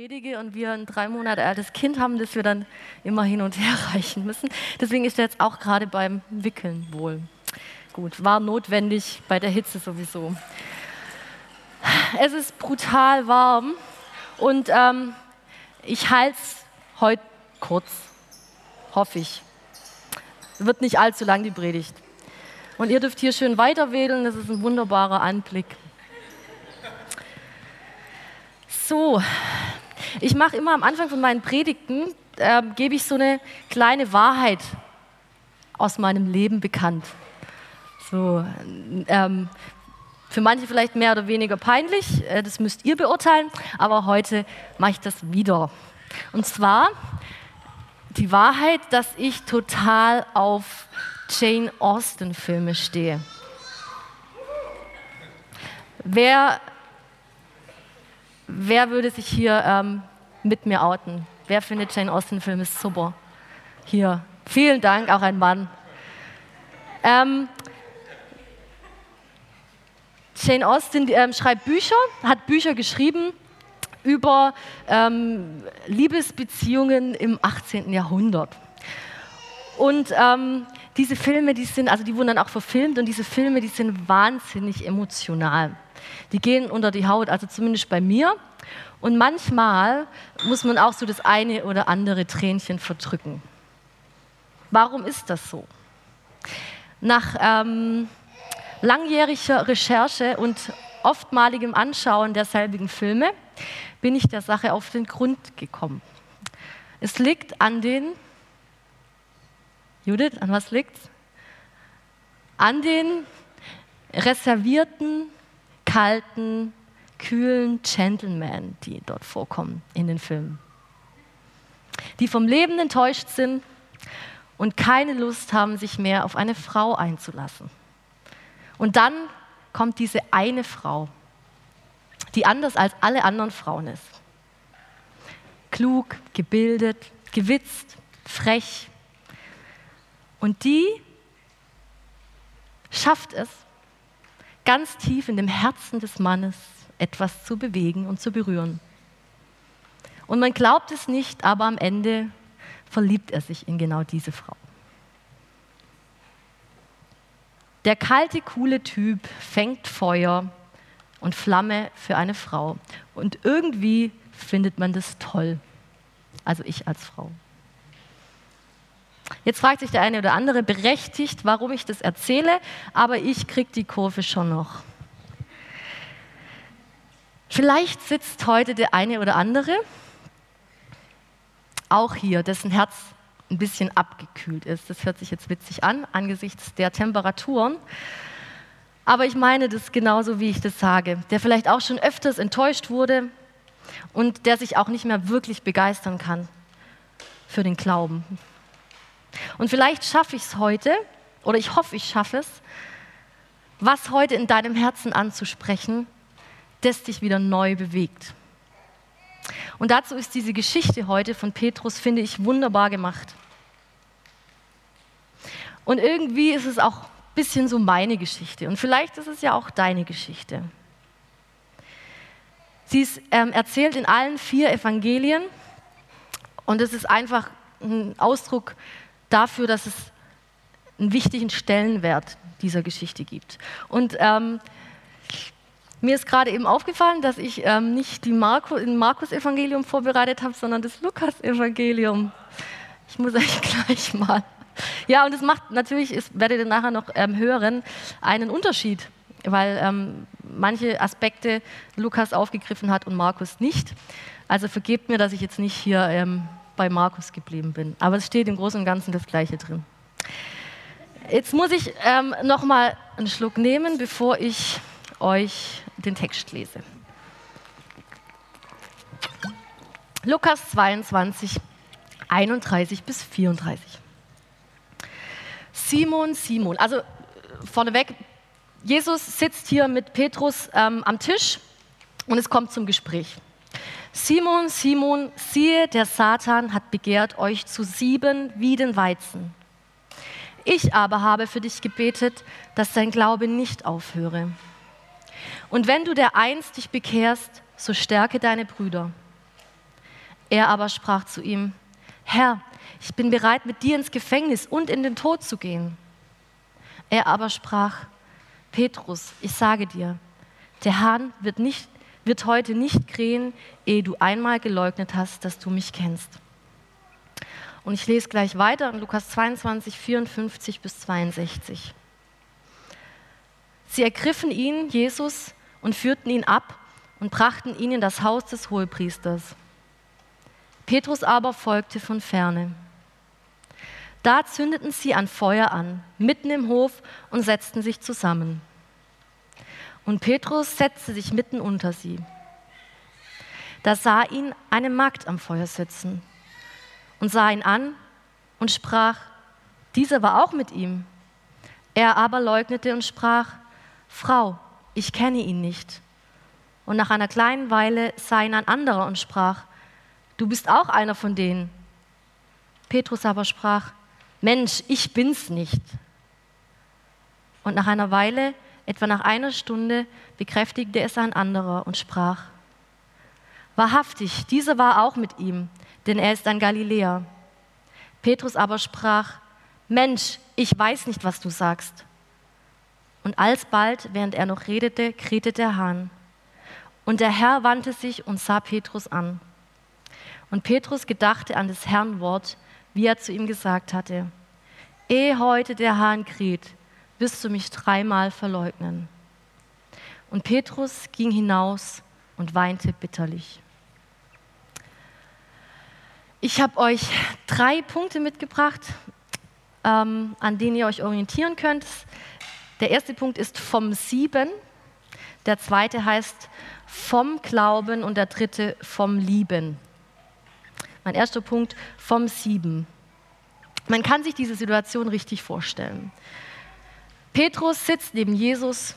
predige und wir ein drei Monate altes Kind haben, das wir dann immer hin und her reichen müssen. Deswegen ist er jetzt auch gerade beim Wickeln wohl. Gut, war notwendig bei der Hitze sowieso. Es ist brutal warm und ähm, ich halte es heute kurz, hoffe ich. Wird nicht allzu lang die Predigt. Und ihr dürft hier schön weiter wedeln, das ist ein wunderbarer Anblick. So, ich mache immer am Anfang von meinen Predigten, äh, gebe ich so eine kleine Wahrheit aus meinem Leben bekannt. So, ähm, für manche vielleicht mehr oder weniger peinlich, äh, das müsst ihr beurteilen, aber heute mache ich das wieder. Und zwar die Wahrheit, dass ich total auf Jane Austen-Filme stehe. Wer Wer würde sich hier ähm, mit mir outen? Wer findet Jane Austen-Filme super? Hier. Vielen Dank, auch ein Mann. Ähm, Jane Austen ähm, schreibt Bücher, hat Bücher geschrieben über ähm, Liebesbeziehungen im 18. Jahrhundert. Und ähm, diese Filme, die sind, also die wurden dann auch verfilmt und diese Filme, die sind wahnsinnig emotional. Die gehen unter die Haut, also zumindest bei mir. Und manchmal muss man auch so das eine oder andere Tränchen verdrücken. Warum ist das so? Nach ähm, langjähriger Recherche und oftmaligem Anschauen derselbigen Filme bin ich der Sache auf den Grund gekommen. Es liegt an den, Judith, an was liegt es? An den reservierten, kalten, kühlen Gentlemen, die dort vorkommen in den Filmen. Die vom Leben enttäuscht sind und keine Lust haben, sich mehr auf eine Frau einzulassen. Und dann kommt diese eine Frau, die anders als alle anderen Frauen ist. Klug, gebildet, gewitzt, frech. Und die schafft es, ganz tief in dem Herzen des Mannes etwas zu bewegen und zu berühren. Und man glaubt es nicht, aber am Ende verliebt er sich in genau diese Frau. Der kalte, coole Typ fängt Feuer und Flamme für eine Frau. Und irgendwie findet man das toll. Also ich als Frau. Jetzt fragt sich der eine oder andere berechtigt, warum ich das erzähle, aber ich kriege die Kurve schon noch. Vielleicht sitzt heute der eine oder andere auch hier, dessen Herz ein bisschen abgekühlt ist. Das hört sich jetzt witzig an angesichts der Temperaturen. Aber ich meine das genauso, wie ich das sage. Der vielleicht auch schon öfters enttäuscht wurde und der sich auch nicht mehr wirklich begeistern kann für den Glauben. Und vielleicht schaffe ich es heute, oder ich hoffe, ich schaffe es, was heute in deinem Herzen anzusprechen, das dich wieder neu bewegt. Und dazu ist diese Geschichte heute von Petrus, finde ich, wunderbar gemacht. Und irgendwie ist es auch ein bisschen so meine Geschichte. Und vielleicht ist es ja auch deine Geschichte. Sie ist ähm, erzählt in allen vier Evangelien. Und es ist einfach ein Ausdruck dafür, dass es einen wichtigen Stellenwert dieser Geschichte gibt. Und ähm, mir ist gerade eben aufgefallen, dass ich ähm, nicht die Marco, ein Markus-Evangelium vorbereitet habe, sondern das Lukas-Evangelium. Ich muss euch gleich mal. Ja, und es macht natürlich, es werdet ihr nachher noch ähm, hören, einen Unterschied, weil ähm, manche Aspekte Lukas aufgegriffen hat und Markus nicht. Also vergebt mir, dass ich jetzt nicht hier ähm, bei Markus geblieben bin. Aber es steht im Großen und Ganzen das Gleiche drin. Jetzt muss ich ähm, noch mal einen Schluck nehmen, bevor ich euch den Text lese. Lukas 22, 31 bis 34. Simon, Simon, also äh, vorneweg, Jesus sitzt hier mit Petrus ähm, am Tisch und es kommt zum Gespräch. Simon, Simon, siehe, der Satan hat begehrt, euch zu sieben wie den Weizen. Ich aber habe für dich gebetet, dass dein Glaube nicht aufhöre. Und wenn du der einst dich bekehrst, so stärke deine Brüder. Er aber sprach zu ihm, Herr, ich bin bereit, mit dir ins Gefängnis und in den Tod zu gehen. Er aber sprach, Petrus, ich sage dir, der Hahn wird, nicht, wird heute nicht krähen, ehe du einmal geleugnet hast, dass du mich kennst. Und ich lese gleich weiter in Lukas 22, 54 bis 62. Sie ergriffen ihn, Jesus, und führten ihn ab und brachten ihn in das Haus des Hohepriesters. Petrus aber folgte von ferne. Da zündeten sie ein Feuer an, mitten im Hof, und setzten sich zusammen. Und Petrus setzte sich mitten unter sie. Da sah ihn eine Magd am Feuer sitzen und sah ihn an und sprach, dieser war auch mit ihm. Er aber leugnete und sprach, Frau, ich kenne ihn nicht. Und nach einer kleinen Weile sah ihn ein anderer und sprach, du bist auch einer von denen. Petrus aber sprach, Mensch, ich bin's nicht. Und nach einer Weile, etwa nach einer Stunde, bekräftigte es ein anderer und sprach, Wahrhaftig, dieser war auch mit ihm, denn er ist ein Galiläer. Petrus aber sprach, Mensch, ich weiß nicht, was du sagst. Und alsbald, während er noch redete, krähte der Hahn. Und der Herr wandte sich und sah Petrus an. Und Petrus gedachte an des Herrn Wort, wie er zu ihm gesagt hatte, Ehe heute der Hahn kräht, wirst du mich dreimal verleugnen. Und Petrus ging hinaus und weinte bitterlich. Ich habe euch drei Punkte mitgebracht, ähm, an denen ihr euch orientieren könnt. Der erste Punkt ist vom Sieben, der zweite heißt vom Glauben und der dritte vom Lieben. Mein erster Punkt vom Sieben. Man kann sich diese Situation richtig vorstellen. Petrus sitzt neben Jesus,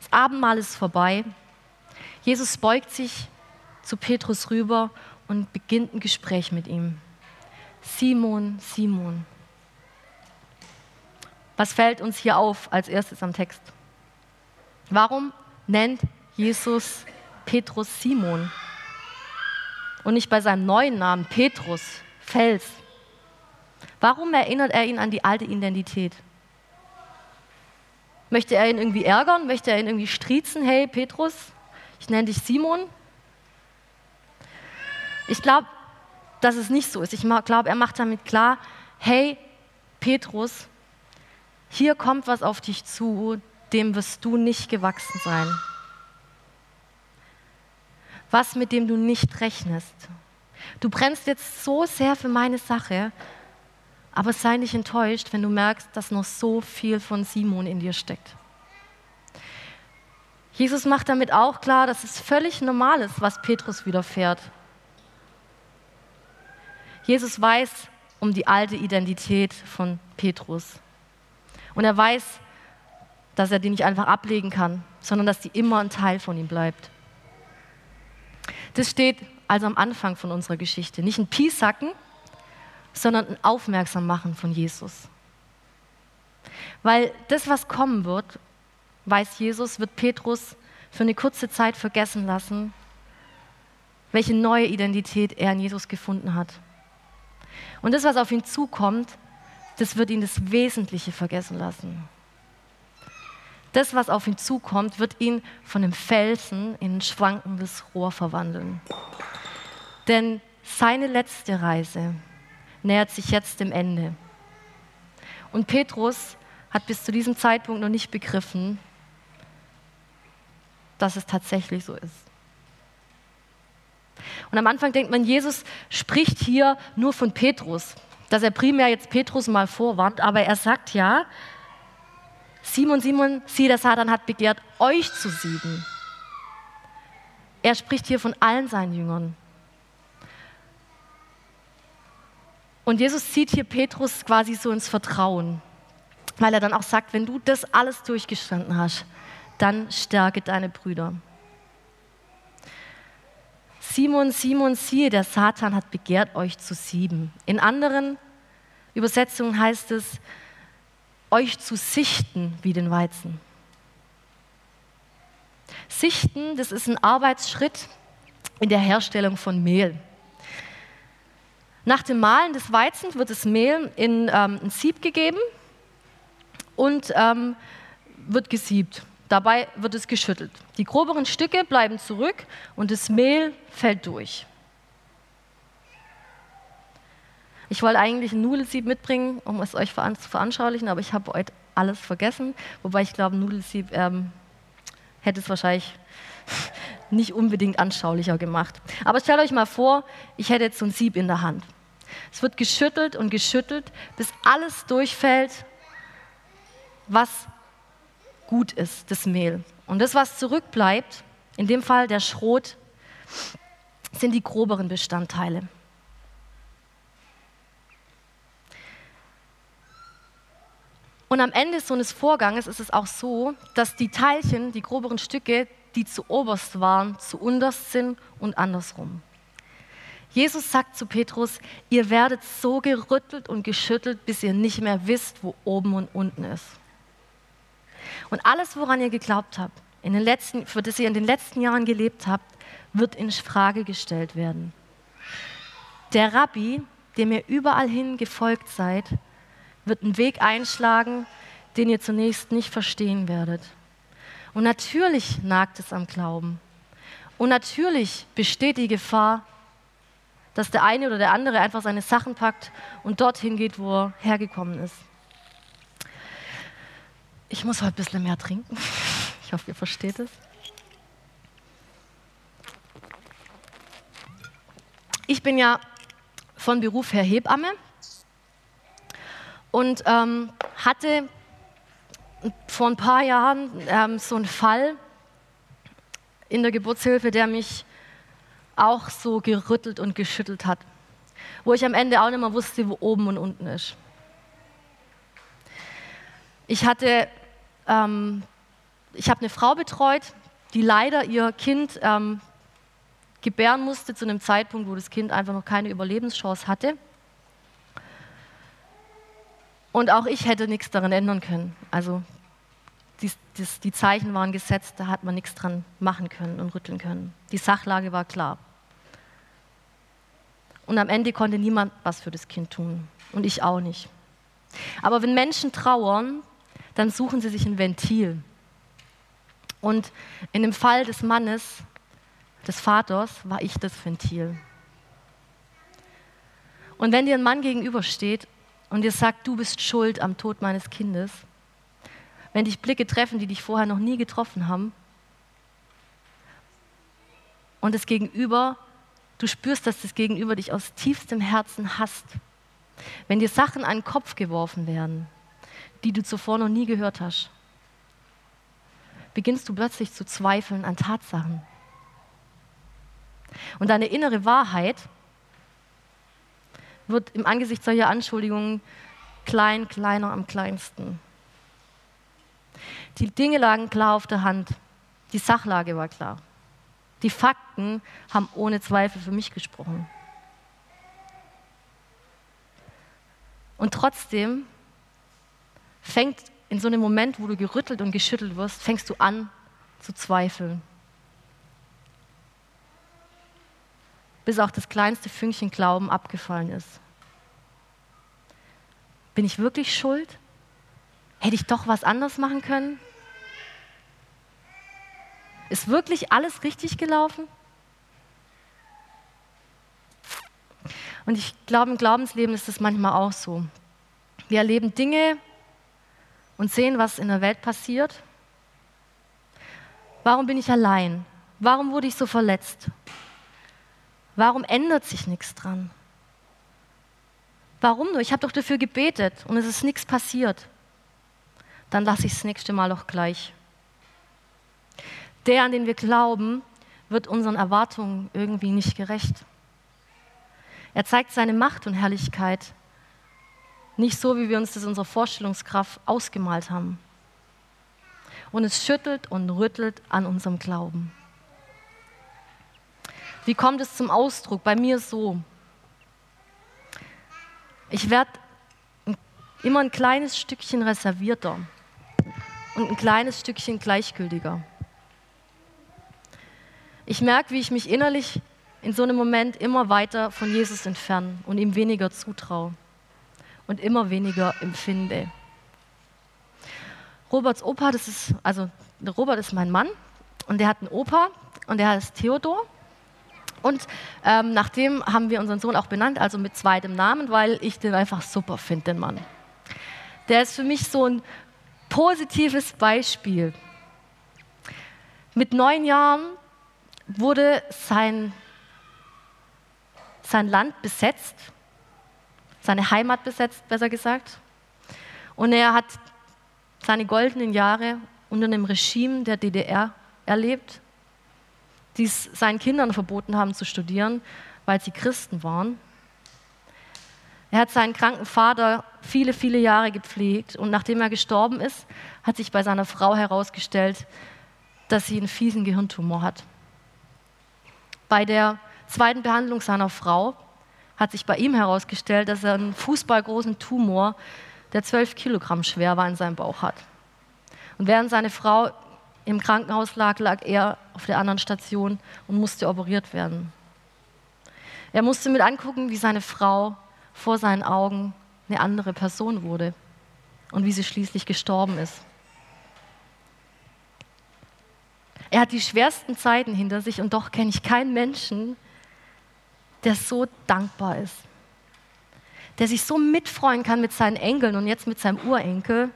das Abendmahl ist vorbei. Jesus beugt sich zu Petrus rüber und beginnt ein Gespräch mit ihm. Simon, Simon. Was fällt uns hier auf als erstes am Text? Warum nennt Jesus Petrus Simon und nicht bei seinem neuen Namen Petrus, Fels? Warum erinnert er ihn an die alte Identität? Möchte er ihn irgendwie ärgern? Möchte er ihn irgendwie striezen? Hey, Petrus, ich nenne dich Simon. Ich glaube, dass es nicht so ist. Ich glaube, er macht damit klar, hey, Petrus, hier kommt was auf dich zu, dem wirst du nicht gewachsen sein. Was, mit dem du nicht rechnest. Du brennst jetzt so sehr für meine Sache, aber sei nicht enttäuscht, wenn du merkst, dass noch so viel von Simon in dir steckt. Jesus macht damit auch klar, dass es völlig normal ist, was Petrus widerfährt. Jesus weiß um die alte Identität von Petrus. Und er weiß, dass er die nicht einfach ablegen kann, sondern dass die immer ein Teil von ihm bleibt. Das steht also am Anfang von unserer Geschichte. Nicht ein Piesacken, sondern ein Aufmerksammachen von Jesus. Weil das, was kommen wird, weiß Jesus, wird Petrus für eine kurze Zeit vergessen lassen, welche neue Identität er in Jesus gefunden hat. Und das, was auf ihn zukommt, das wird ihn das Wesentliche vergessen lassen. Das, was auf ihn zukommt, wird ihn von dem Felsen in ein schwankendes Rohr verwandeln. Denn seine letzte Reise nähert sich jetzt dem Ende. Und Petrus hat bis zu diesem Zeitpunkt noch nicht begriffen, dass es tatsächlich so ist. Und am Anfang denkt man, Jesus spricht hier nur von Petrus, dass er primär jetzt Petrus mal vorwarnt, aber er sagt ja, Simon, Simon, siehe, der Satan hat begehrt, euch zu siegen. Er spricht hier von allen seinen Jüngern. Und Jesus zieht hier Petrus quasi so ins Vertrauen, weil er dann auch sagt, wenn du das alles durchgestanden hast, dann stärke deine Brüder. Simon, Simon, siehe, der Satan hat begehrt, euch zu sieben. In anderen Übersetzungen heißt es, euch zu sichten wie den Weizen. Sichten, das ist ein Arbeitsschritt in der Herstellung von Mehl. Nach dem Mahlen des Weizens wird das Mehl in ähm, ein Sieb gegeben und ähm, wird gesiebt. Dabei wird es geschüttelt. Die groberen Stücke bleiben zurück und das Mehl fällt durch. Ich wollte eigentlich ein Nudelsieb mitbringen, um es euch zu veranschaulichen, aber ich habe heute alles vergessen. Wobei ich glaube, ein Nudelsieb ähm, hätte es wahrscheinlich nicht unbedingt anschaulicher gemacht. Aber stellt euch mal vor, ich hätte jetzt so ein Sieb in der Hand. Es wird geschüttelt und geschüttelt, bis alles durchfällt, was gut ist, das Mehl. Und das, was zurückbleibt, in dem Fall der Schrot, sind die groberen Bestandteile. Und am Ende so eines Vorganges ist es auch so, dass die Teilchen, die groberen Stücke, die zu oberst waren, zu unterst sind und andersrum. Jesus sagt zu Petrus, ihr werdet so gerüttelt und geschüttelt, bis ihr nicht mehr wisst, wo oben und unten ist. Und alles, woran ihr geglaubt habt, in den letzten, für das ihr in den letzten Jahren gelebt habt, wird in Frage gestellt werden. Der Rabbi, dem ihr überall hin gefolgt seid, wird einen Weg einschlagen, den ihr zunächst nicht verstehen werdet. Und natürlich nagt es am Glauben. Und natürlich besteht die Gefahr, dass der eine oder der andere einfach seine Sachen packt und dorthin geht, wo er hergekommen ist. Ich muss heute ein bisschen mehr trinken. Ich hoffe, ihr versteht es. Ich bin ja von Beruf her Hebamme und ähm, hatte vor ein paar Jahren ähm, so einen Fall in der Geburtshilfe, der mich auch so gerüttelt und geschüttelt hat, wo ich am Ende auch nicht mehr wusste, wo oben und unten ist. Ich hatte, ähm, ich habe eine Frau betreut, die leider ihr Kind ähm, gebären musste zu einem Zeitpunkt, wo das Kind einfach noch keine Überlebenschance hatte. Und auch ich hätte nichts daran ändern können. Also die, die, die Zeichen waren gesetzt, da hat man nichts dran machen können und rütteln können. Die Sachlage war klar. Und am Ende konnte niemand was für das Kind tun. Und ich auch nicht. Aber wenn Menschen trauern, dann suchen sie sich ein Ventil. Und in dem Fall des Mannes, des Vaters, war ich das Ventil. Und wenn dir ein Mann gegenübersteht und dir sagt, du bist schuld am Tod meines Kindes, wenn dich Blicke treffen, die dich vorher noch nie getroffen haben, und das Gegenüber Du spürst, dass das Gegenüber dich aus tiefstem Herzen hasst. Wenn dir Sachen an den Kopf geworfen werden, die du zuvor noch nie gehört hast, beginnst du plötzlich zu zweifeln an Tatsachen. Und deine innere Wahrheit wird im Angesicht solcher Anschuldigungen klein, kleiner am kleinsten. Die Dinge lagen klar auf der Hand. Die Sachlage war klar. Die Fakten haben ohne Zweifel für mich gesprochen. Und trotzdem fängt in so einem Moment, wo du gerüttelt und geschüttelt wirst, fängst du an zu zweifeln. Bis auch das kleinste Fünkchen Glauben abgefallen ist. Bin ich wirklich schuld? Hätte ich doch was anders machen können? Ist wirklich alles richtig gelaufen? Und ich glaube, im Glaubensleben ist es manchmal auch so. Wir erleben Dinge und sehen, was in der Welt passiert. Warum bin ich allein? Warum wurde ich so verletzt? Warum ändert sich nichts dran? Warum nur? Ich habe doch dafür gebetet und es ist nichts passiert. Dann lasse ich es das nächste Mal auch gleich. Der, an den wir glauben, wird unseren Erwartungen irgendwie nicht gerecht. Er zeigt seine Macht und Herrlichkeit nicht so, wie wir uns das in unserer Vorstellungskraft ausgemalt haben. Und es schüttelt und rüttelt an unserem Glauben. Wie kommt es zum Ausdruck? Bei mir so. Ich werde immer ein kleines Stückchen reservierter und ein kleines Stückchen gleichgültiger. Ich merke, wie ich mich innerlich in so einem Moment immer weiter von Jesus entfernen und ihm weniger zutraue und immer weniger empfinde. Roberts Opa, das ist, also Robert ist mein Mann und der hat einen Opa und der heißt Theodor. Und ähm, nach dem haben wir unseren Sohn auch benannt, also mit zweitem Namen, weil ich den einfach super finde, den Mann. Der ist für mich so ein positives Beispiel. Mit neun Jahren wurde sein, sein Land besetzt, seine Heimat besetzt, besser gesagt. Und er hat seine goldenen Jahre unter einem Regime der DDR erlebt die es seinen Kindern verboten haben zu studieren, weil sie Christen waren. Er hat seinen kranken Vater viele, viele Jahre gepflegt und nachdem er gestorben ist, hat sich bei seiner Frau herausgestellt, dass sie einen fiesen Gehirntumor hat. Bei der zweiten Behandlung seiner Frau hat sich bei ihm herausgestellt, dass er einen fußballgroßen Tumor, der 12 Kilogramm schwer war, in seinem Bauch hat. Und während seine Frau im Krankenhaus lag, lag er auf der anderen Station und musste operiert werden. Er musste mit angucken, wie seine Frau vor seinen Augen eine andere Person wurde und wie sie schließlich gestorben ist. Er hat die schwersten Zeiten hinter sich und doch kenne ich keinen Menschen, der so dankbar ist, der sich so mitfreuen kann mit seinen Enkeln und jetzt mit seinem Urenkel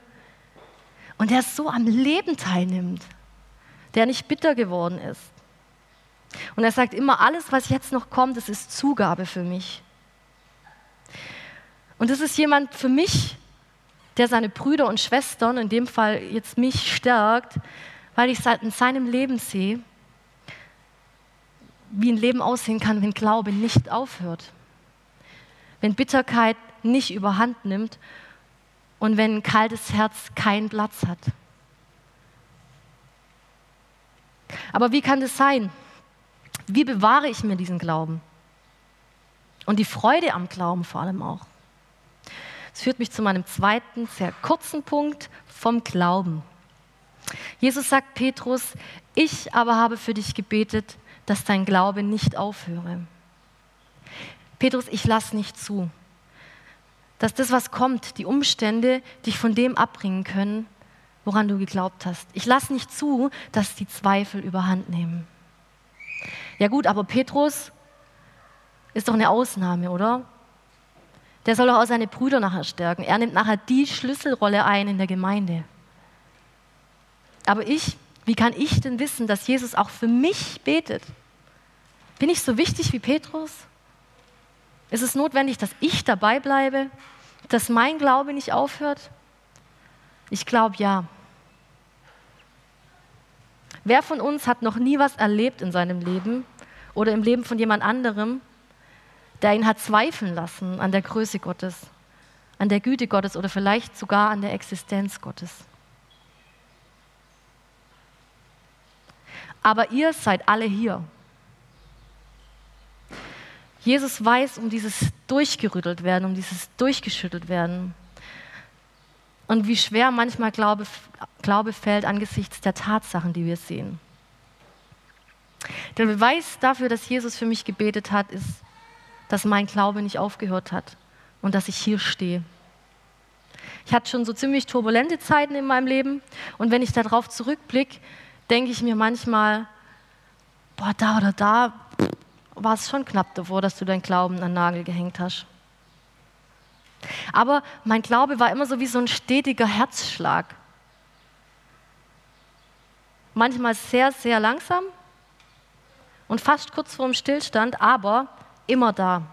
und der so am Leben teilnimmt der nicht bitter geworden ist. Und er sagt immer, alles, was jetzt noch kommt, das ist Zugabe für mich. Und das ist jemand für mich, der seine Brüder und Schwestern, in dem Fall jetzt mich, stärkt, weil ich in seinem Leben sehe, wie ein Leben aussehen kann, wenn Glaube nicht aufhört. Wenn Bitterkeit nicht überhand nimmt und wenn ein kaltes Herz keinen Platz hat. Aber wie kann das sein? Wie bewahre ich mir diesen Glauben? Und die Freude am Glauben vor allem auch. Das führt mich zu meinem zweiten, sehr kurzen Punkt vom Glauben. Jesus sagt Petrus, ich aber habe für dich gebetet, dass dein Glaube nicht aufhöre. Petrus, ich lass nicht zu, dass das, was kommt, die Umstände dich von dem abbringen können, woran du geglaubt hast. Ich lasse nicht zu, dass die Zweifel überhand nehmen. Ja gut, aber Petrus ist doch eine Ausnahme, oder? Der soll doch auch seine Brüder nachher stärken. Er nimmt nachher die Schlüsselrolle ein in der Gemeinde. Aber ich, wie kann ich denn wissen, dass Jesus auch für mich betet? Bin ich so wichtig wie Petrus? Ist es notwendig, dass ich dabei bleibe, dass mein Glaube nicht aufhört? Ich glaube ja. Wer von uns hat noch nie was erlebt in seinem Leben oder im Leben von jemand anderem, der ihn hat zweifeln lassen an der Größe Gottes, an der Güte Gottes oder vielleicht sogar an der Existenz Gottes? Aber ihr seid alle hier. Jesus weiß um dieses durchgerüttelt werden, um dieses durchgeschüttelt werden und wie schwer manchmal Glaube, Glaube fällt angesichts der Tatsachen, die wir sehen. Der Beweis dafür, dass Jesus für mich gebetet hat, ist, dass mein Glaube nicht aufgehört hat und dass ich hier stehe. Ich hatte schon so ziemlich turbulente Zeiten in meinem Leben und wenn ich darauf zurückblicke, denke ich mir manchmal, boah, da oder da war es schon knapp davor, dass du deinen Glauben an den Nagel gehängt hast. Aber mein Glaube war immer so wie so ein stetiger Herzschlag. Manchmal sehr, sehr langsam und fast kurz vorm Stillstand, aber immer da.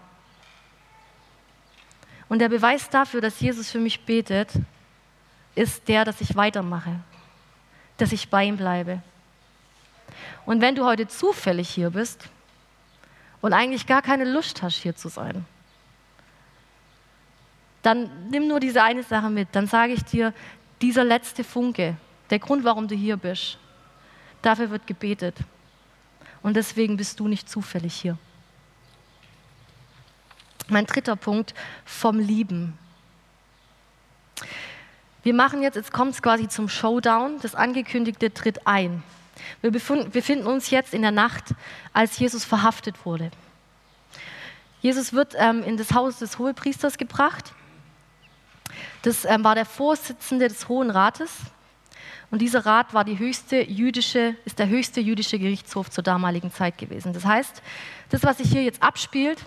Und der Beweis dafür, dass Jesus für mich betet, ist der, dass ich weitermache, dass ich bei ihm bleibe. Und wenn du heute zufällig hier bist und eigentlich gar keine Lust hast, hier zu sein, dann nimm nur diese eine Sache mit. Dann sage ich dir, dieser letzte Funke, der Grund, warum du hier bist, dafür wird gebetet. Und deswegen bist du nicht zufällig hier. Mein dritter Punkt vom Lieben. Wir machen jetzt, jetzt kommt es quasi zum Showdown, das angekündigte tritt ein. Wir befinden uns jetzt in der Nacht, als Jesus verhaftet wurde. Jesus wird ähm, in das Haus des Hohepriesters gebracht. Das ähm, war der Vorsitzende des Hohen Rates. Und dieser Rat war die höchste jüdische, ist der höchste jüdische Gerichtshof zur damaligen Zeit gewesen. Das heißt, das, was sich hier jetzt abspielt,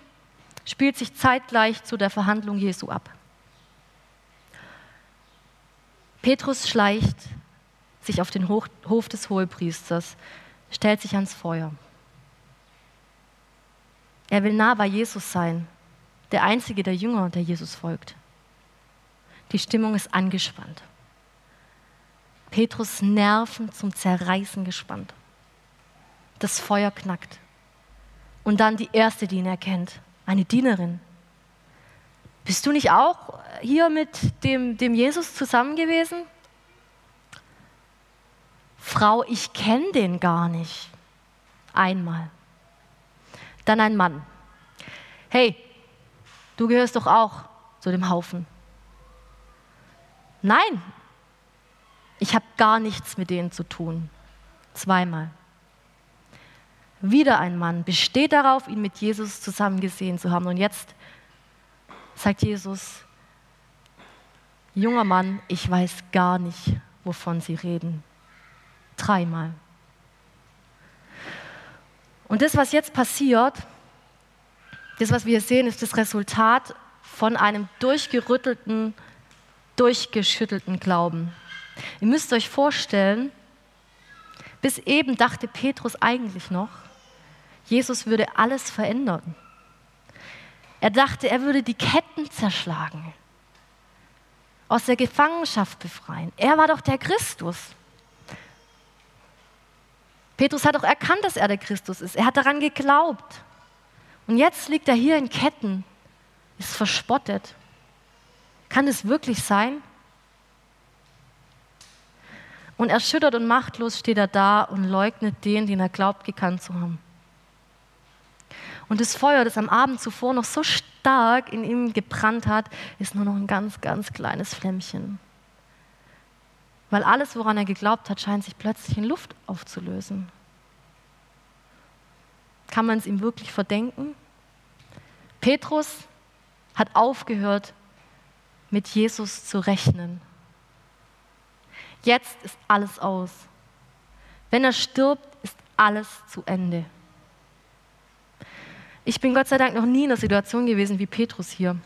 spielt sich zeitgleich zu der Verhandlung Jesu ab. Petrus schleicht sich auf den Hof des Hohepriesters, stellt sich ans Feuer. Er will nah bei Jesus sein, der einzige der Jünger, der Jesus folgt. Die Stimmung ist angespannt. Petrus Nerven zum Zerreißen gespannt. Das Feuer knackt. Und dann die erste, die ihn erkennt, eine Dienerin. Bist du nicht auch hier mit dem, dem Jesus zusammen gewesen? Frau, ich kenne den gar nicht. Einmal. Dann ein Mann. Hey, du gehörst doch auch zu dem Haufen. Nein, ich habe gar nichts mit denen zu tun. Zweimal. Wieder ein Mann besteht darauf, ihn mit Jesus zusammen gesehen zu haben. Und jetzt sagt Jesus, junger Mann, ich weiß gar nicht, wovon Sie reden. Dreimal. Und das, was jetzt passiert, das, was wir sehen, ist das Resultat von einem durchgerüttelten, durchgeschüttelten Glauben. Ihr müsst euch vorstellen, bis eben dachte Petrus eigentlich noch, Jesus würde alles verändern. Er dachte, er würde die Ketten zerschlagen, aus der Gefangenschaft befreien. Er war doch der Christus. Petrus hat auch erkannt, dass er der Christus ist. Er hat daran geglaubt. Und jetzt liegt er hier in Ketten, ist verspottet. Kann es wirklich sein? Und erschüttert und machtlos steht er da und leugnet den, den er glaubt, gekannt zu haben. Und das Feuer, das am Abend zuvor noch so stark in ihm gebrannt hat, ist nur noch ein ganz, ganz kleines Flämmchen. Weil alles, woran er geglaubt hat, scheint sich plötzlich in Luft aufzulösen. Kann man es ihm wirklich verdenken? Petrus hat aufgehört, mit Jesus zu rechnen. Jetzt ist alles aus. Wenn er stirbt, ist alles zu Ende. Ich bin Gott sei Dank noch nie in einer Situation gewesen wie Petrus hier.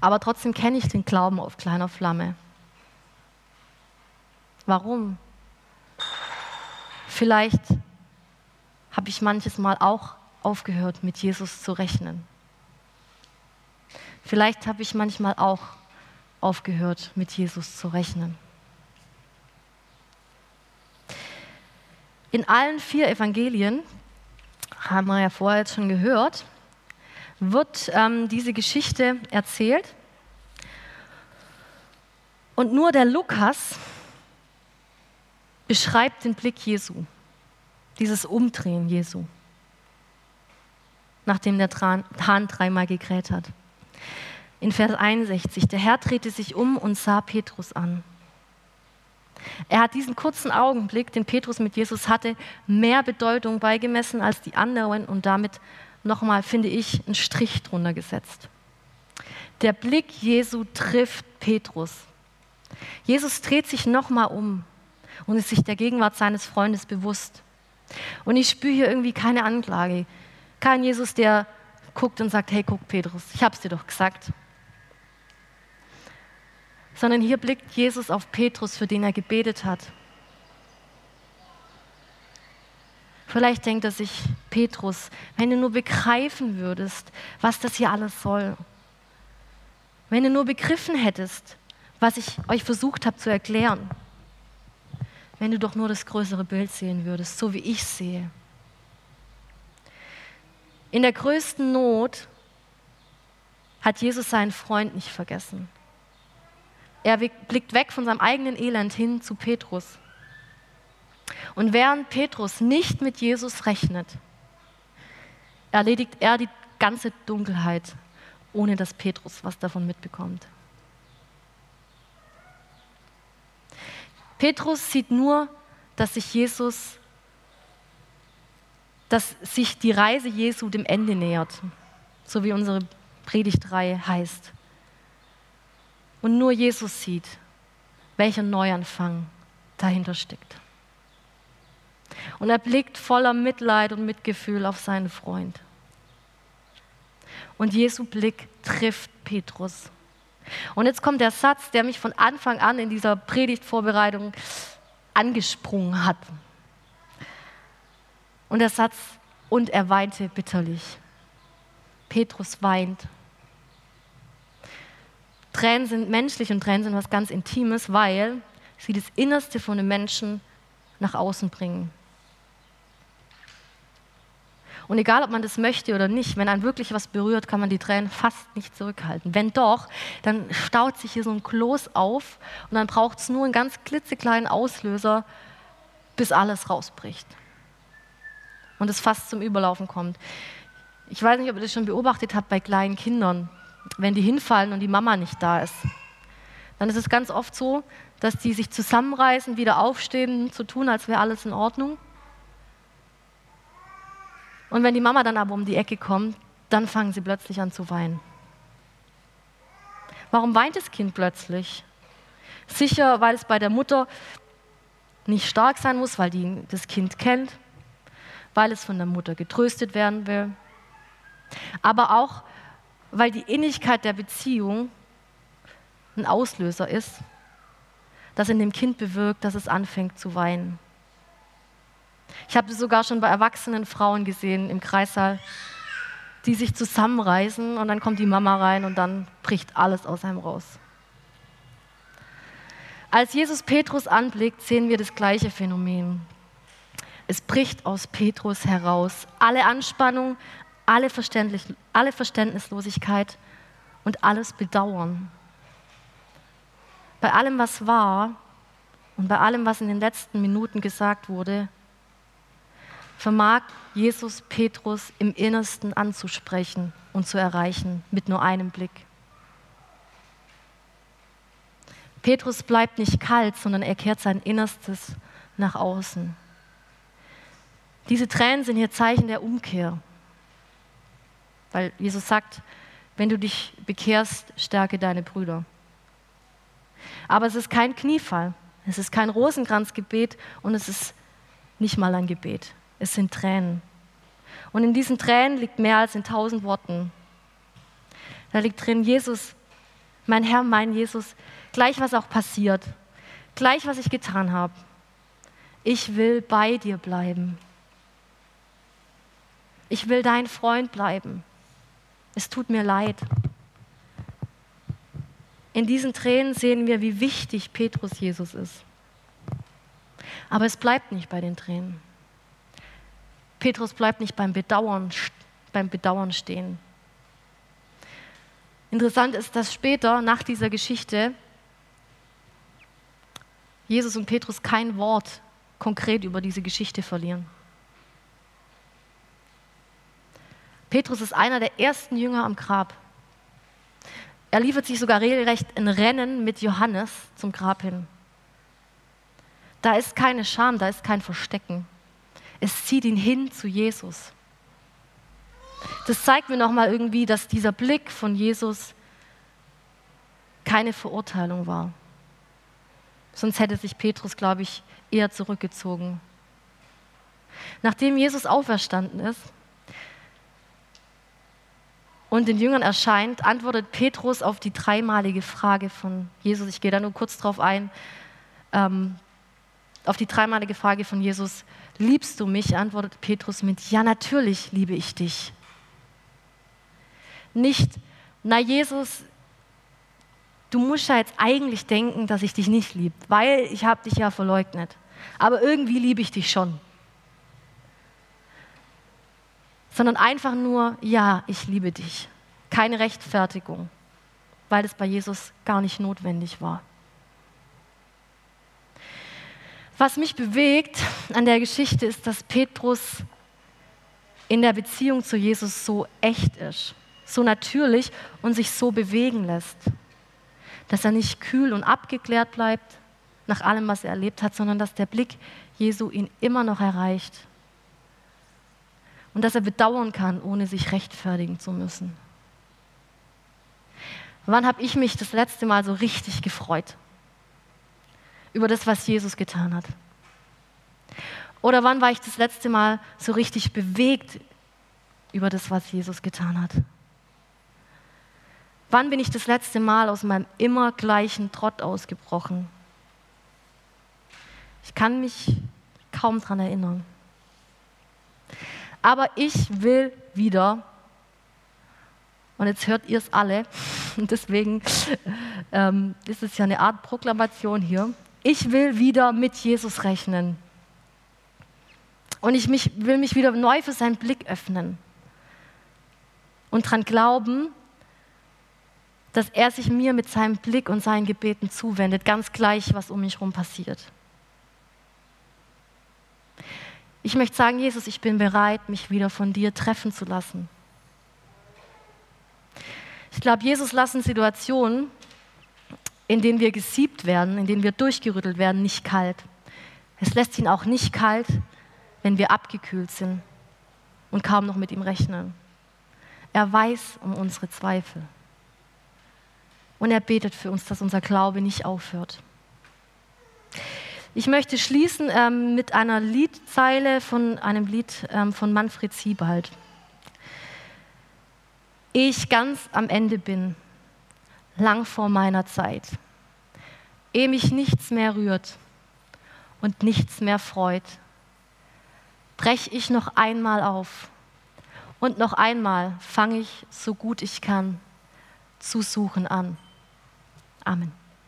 Aber trotzdem kenne ich den Glauben auf kleiner Flamme. Warum? Vielleicht habe ich manches Mal auch aufgehört, mit Jesus zu rechnen. Vielleicht habe ich manchmal auch aufgehört, mit Jesus zu rechnen. In allen vier Evangelien, haben wir ja vorher jetzt schon gehört, wird ähm, diese Geschichte erzählt. Und nur der Lukas beschreibt den Blick Jesu, dieses Umdrehen Jesu, nachdem der Hahn dreimal gekräht hat in Vers 61, der Herr drehte sich um und sah Petrus an. Er hat diesen kurzen Augenblick, den Petrus mit Jesus hatte, mehr Bedeutung beigemessen als die anderen und damit nochmal, finde ich, einen Strich drunter gesetzt. Der Blick Jesu trifft Petrus. Jesus dreht sich nochmal um und ist sich der Gegenwart seines Freundes bewusst. Und ich spüre hier irgendwie keine Anklage. Kein Jesus, der guckt und sagt, hey, guck Petrus, ich habe es dir doch gesagt sondern hier blickt Jesus auf Petrus, für den er gebetet hat. Vielleicht denkt er sich, Petrus, wenn du nur begreifen würdest, was das hier alles soll, wenn du nur begriffen hättest, was ich euch versucht habe zu erklären, wenn du doch nur das größere Bild sehen würdest, so wie ich sehe. In der größten Not hat Jesus seinen Freund nicht vergessen. Er blickt weg von seinem eigenen Elend hin zu Petrus. Und während Petrus nicht mit Jesus rechnet, erledigt er die ganze Dunkelheit, ohne dass Petrus was davon mitbekommt. Petrus sieht nur, dass sich Jesus dass sich die Reise Jesu dem Ende nähert, so wie unsere Predigtreihe heißt. Und nur Jesus sieht, welcher Neuanfang dahinter steckt. Und er blickt voller Mitleid und Mitgefühl auf seinen Freund. Und Jesu Blick trifft Petrus. Und jetzt kommt der Satz, der mich von Anfang an in dieser Predigtvorbereitung angesprungen hat. Und der Satz, und er weinte bitterlich. Petrus weint. Tränen sind menschlich und Tränen sind was ganz Intimes, weil sie das Innerste von einem Menschen nach außen bringen. Und egal, ob man das möchte oder nicht, wenn einen wirklich was berührt, kann man die Tränen fast nicht zurückhalten. Wenn doch, dann staut sich hier so ein Kloß auf und dann braucht es nur einen ganz klitzekleinen Auslöser, bis alles rausbricht und es fast zum Überlaufen kommt. Ich weiß nicht, ob ihr das schon beobachtet habt bei kleinen Kindern, wenn die hinfallen und die Mama nicht da ist. Dann ist es ganz oft so, dass die sich zusammenreißen, wieder aufstehen, zu tun, als wäre alles in Ordnung. Und wenn die Mama dann aber um die Ecke kommt, dann fangen sie plötzlich an zu weinen. Warum weint das Kind plötzlich? Sicher, weil es bei der Mutter nicht stark sein muss, weil die das Kind kennt, weil es von der Mutter getröstet werden will, aber auch, weil die Innigkeit der Beziehung ein Auslöser ist, das in dem Kind bewirkt, dass es anfängt zu weinen. Ich habe es sogar schon bei erwachsenen Frauen gesehen im Kreissaal, die sich zusammenreißen und dann kommt die Mama rein und dann bricht alles aus einem raus. Als Jesus Petrus anblickt, sehen wir das gleiche Phänomen. Es bricht aus Petrus heraus alle Anspannung, alle, alle Verständnislosigkeit und alles Bedauern. Bei allem, was war und bei allem, was in den letzten Minuten gesagt wurde, vermag Jesus Petrus im Innersten anzusprechen und zu erreichen mit nur einem Blick. Petrus bleibt nicht kalt, sondern er kehrt sein Innerstes nach außen. Diese Tränen sind hier Zeichen der Umkehr, weil Jesus sagt, wenn du dich bekehrst, stärke deine Brüder. Aber es ist kein Kniefall, es ist kein Rosenkranzgebet und es ist nicht mal ein Gebet es sind Tränen. Und in diesen Tränen liegt mehr als in tausend Worten. Da liegt drin, Jesus, mein Herr, mein Jesus, gleich was auch passiert, gleich was ich getan habe. Ich will bei dir bleiben. Ich will dein Freund bleiben. Es tut mir leid. In diesen Tränen sehen wir, wie wichtig Petrus Jesus ist. Aber es bleibt nicht bei den Tränen. Petrus bleibt nicht beim Bedauern, beim Bedauern stehen. Interessant ist, dass später, nach dieser Geschichte, Jesus und Petrus kein Wort konkret über diese Geschichte verlieren. Petrus ist einer der ersten Jünger am Grab. Er liefert sich sogar regelrecht ein Rennen mit Johannes zum Grab hin. Da ist keine Scham, da ist kein Verstecken. Es zieht ihn hin zu Jesus. Das zeigt mir nochmal irgendwie, dass dieser Blick von Jesus keine Verurteilung war. Sonst hätte sich Petrus, glaube ich, eher zurückgezogen. Nachdem Jesus auferstanden ist und den Jüngern erscheint, antwortet Petrus auf die dreimalige Frage von Jesus. Ich gehe da nur kurz drauf ein. Ähm, auf die dreimalige Frage von Jesus, liebst du mich? antwortet Petrus mit, ja natürlich liebe ich dich. Nicht, na Jesus, du musst ja jetzt eigentlich denken, dass ich dich nicht liebe, weil ich habe dich ja verleugnet. Aber irgendwie liebe ich dich schon. Sondern einfach nur, ja, ich liebe dich. Keine Rechtfertigung, weil es bei Jesus gar nicht notwendig war. Was mich bewegt an der Geschichte ist, dass Petrus in der Beziehung zu Jesus so echt ist, so natürlich und sich so bewegen lässt. Dass er nicht kühl und abgeklärt bleibt nach allem, was er erlebt hat, sondern dass der Blick Jesu ihn immer noch erreicht. Und dass er bedauern kann, ohne sich rechtfertigen zu müssen. Wann habe ich mich das letzte Mal so richtig gefreut über das, was Jesus getan hat? Oder wann war ich das letzte Mal so richtig bewegt über das, was Jesus getan hat? Wann bin ich das letzte Mal aus meinem immer gleichen Trott ausgebrochen? Ich kann mich kaum daran erinnern. Aber ich will wieder, und jetzt hört ihr es alle, und deswegen ähm, ist es ja eine Art Proklamation hier, ich will wieder mit Jesus rechnen. Und ich mich, will mich wieder neu für seinen Blick öffnen. Und daran glauben, dass er sich mir mit seinem Blick und seinen Gebeten zuwendet, ganz gleich, was um mich herum passiert. Ich möchte sagen, Jesus, ich bin bereit, mich wieder von dir treffen zu lassen. Ich glaube, Jesus lassen Situationen, in denen wir gesiebt werden, in denen wir durchgerüttelt werden, nicht kalt. Es lässt ihn auch nicht kalt, wenn wir abgekühlt sind und kaum noch mit ihm rechnen. Er weiß um unsere Zweifel. Und er betet für uns, dass unser Glaube nicht aufhört. Ich möchte schließen ähm, mit einer Liedzeile von einem Lied ähm, von Manfred Siebald. Ehe ich ganz am Ende bin, lang vor meiner Zeit, ehe mich nichts mehr rührt und nichts mehr freut, brech ich noch einmal auf und noch einmal fange ich, so gut ich kann, zu suchen an. Amen.